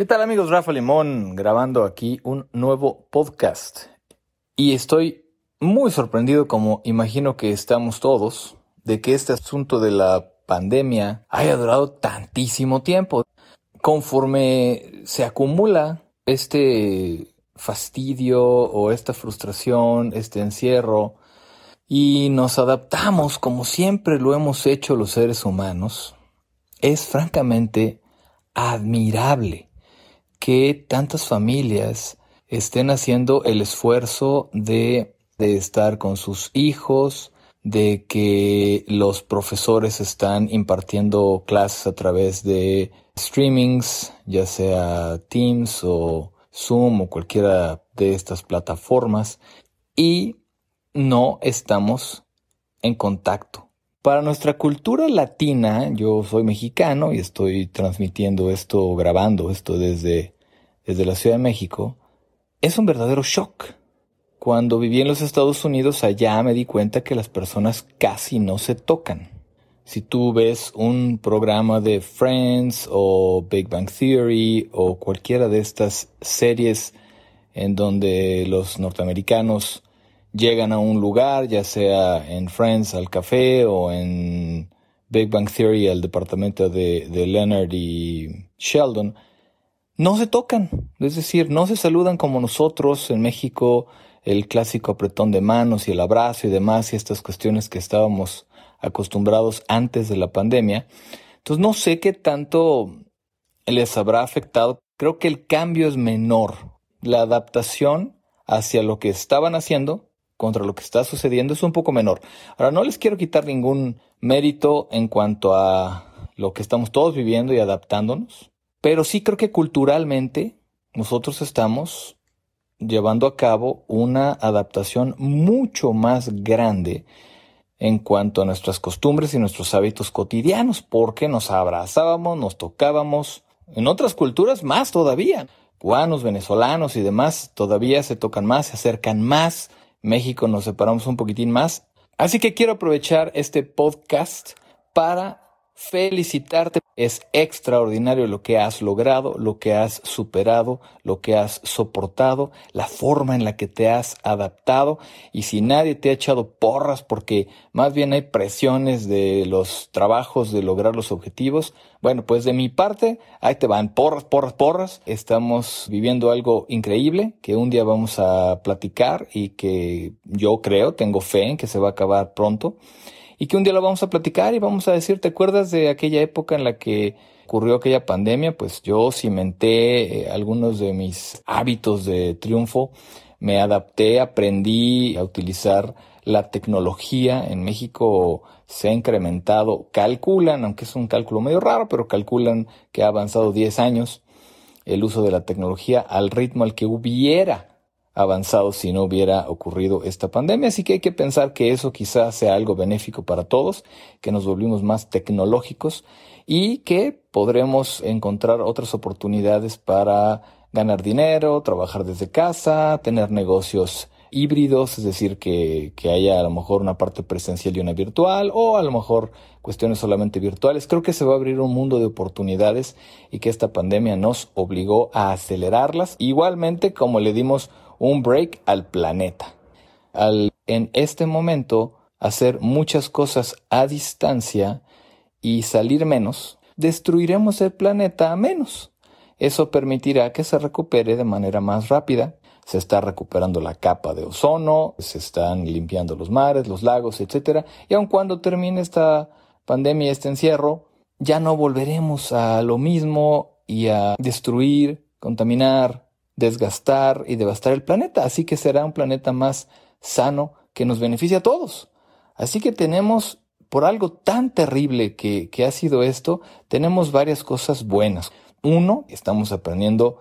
¿Qué tal amigos? Rafa Limón grabando aquí un nuevo podcast. Y estoy muy sorprendido, como imagino que estamos todos, de que este asunto de la pandemia haya durado tantísimo tiempo. Conforme se acumula este fastidio o esta frustración, este encierro, y nos adaptamos como siempre lo hemos hecho los seres humanos, es francamente admirable que tantas familias estén haciendo el esfuerzo de, de estar con sus hijos, de que los profesores están impartiendo clases a través de streamings, ya sea Teams o Zoom o cualquiera de estas plataformas, y no estamos en contacto. Para nuestra cultura latina, yo soy mexicano y estoy transmitiendo esto, grabando esto desde, desde la Ciudad de México, es un verdadero shock. Cuando viví en los Estados Unidos, allá me di cuenta que las personas casi no se tocan. Si tú ves un programa de Friends o Big Bang Theory o cualquiera de estas series en donde los norteamericanos llegan a un lugar, ya sea en Friends al café o en Big Bang Theory al departamento de, de Leonard y Sheldon, no se tocan, es decir, no se saludan como nosotros en México, el clásico apretón de manos y el abrazo y demás y estas cuestiones que estábamos acostumbrados antes de la pandemia. Entonces no sé qué tanto les habrá afectado. Creo que el cambio es menor. La adaptación hacia lo que estaban haciendo contra lo que está sucediendo es un poco menor. Ahora, no les quiero quitar ningún mérito en cuanto a lo que estamos todos viviendo y adaptándonos, pero sí creo que culturalmente nosotros estamos llevando a cabo una adaptación mucho más grande en cuanto a nuestras costumbres y nuestros hábitos cotidianos, porque nos abrazábamos, nos tocábamos, en otras culturas más todavía. Cubanos, venezolanos y demás todavía se tocan más, se acercan más, México nos separamos un poquitín más. Así que quiero aprovechar este podcast para felicitarte. Es extraordinario lo que has logrado, lo que has superado, lo que has soportado, la forma en la que te has adaptado. Y si nadie te ha echado porras porque más bien hay presiones de los trabajos de lograr los objetivos, bueno, pues de mi parte, ahí te van porras, porras, porras. Estamos viviendo algo increíble que un día vamos a platicar y que yo creo, tengo fe en que se va a acabar pronto y que un día lo vamos a platicar y vamos a decir, ¿te acuerdas de aquella época en la que ocurrió aquella pandemia? Pues yo cimenté eh, algunos de mis hábitos de triunfo, me adapté, aprendí a utilizar la tecnología en México se ha incrementado, calculan, aunque es un cálculo medio raro, pero calculan que ha avanzado 10 años el uso de la tecnología al ritmo al que hubiera avanzado si no hubiera ocurrido esta pandemia. Así que hay que pensar que eso quizás sea algo benéfico para todos, que nos volvimos más tecnológicos y que podremos encontrar otras oportunidades para ganar dinero, trabajar desde casa, tener negocios híbridos, es decir, que, que, haya a lo mejor una parte presencial y una virtual, o a lo mejor cuestiones solamente virtuales. Creo que se va a abrir un mundo de oportunidades y que esta pandemia nos obligó a acelerarlas. Igualmente, como le dimos un break al planeta. Al en este momento hacer muchas cosas a distancia y salir menos, destruiremos el planeta a menos. Eso permitirá que se recupere de manera más rápida. Se está recuperando la capa de ozono, se están limpiando los mares, los lagos, etc. Y aun cuando termine esta pandemia, este encierro, ya no volveremos a lo mismo y a destruir, contaminar, desgastar y devastar el planeta. Así que será un planeta más sano que nos beneficia a todos. Así que tenemos, por algo tan terrible que, que ha sido esto, tenemos varias cosas buenas. Uno, estamos aprendiendo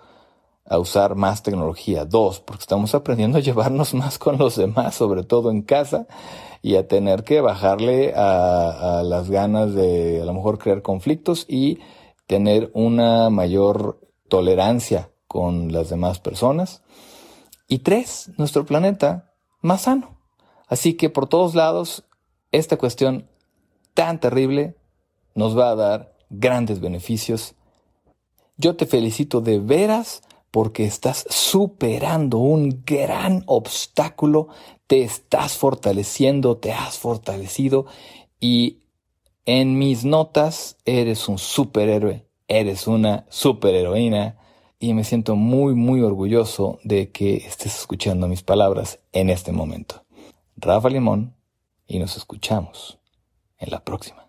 a usar más tecnología. Dos, porque estamos aprendiendo a llevarnos más con los demás, sobre todo en casa, y a tener que bajarle a, a las ganas de a lo mejor crear conflictos y tener una mayor tolerancia con las demás personas. Y tres, nuestro planeta más sano. Así que por todos lados, esta cuestión tan terrible nos va a dar grandes beneficios. Yo te felicito de veras porque estás superando un gran obstáculo, te estás fortaleciendo, te has fortalecido y en mis notas eres un superhéroe, eres una superheroína y me siento muy muy orgulloso de que estés escuchando mis palabras en este momento. Rafa Limón y nos escuchamos en la próxima.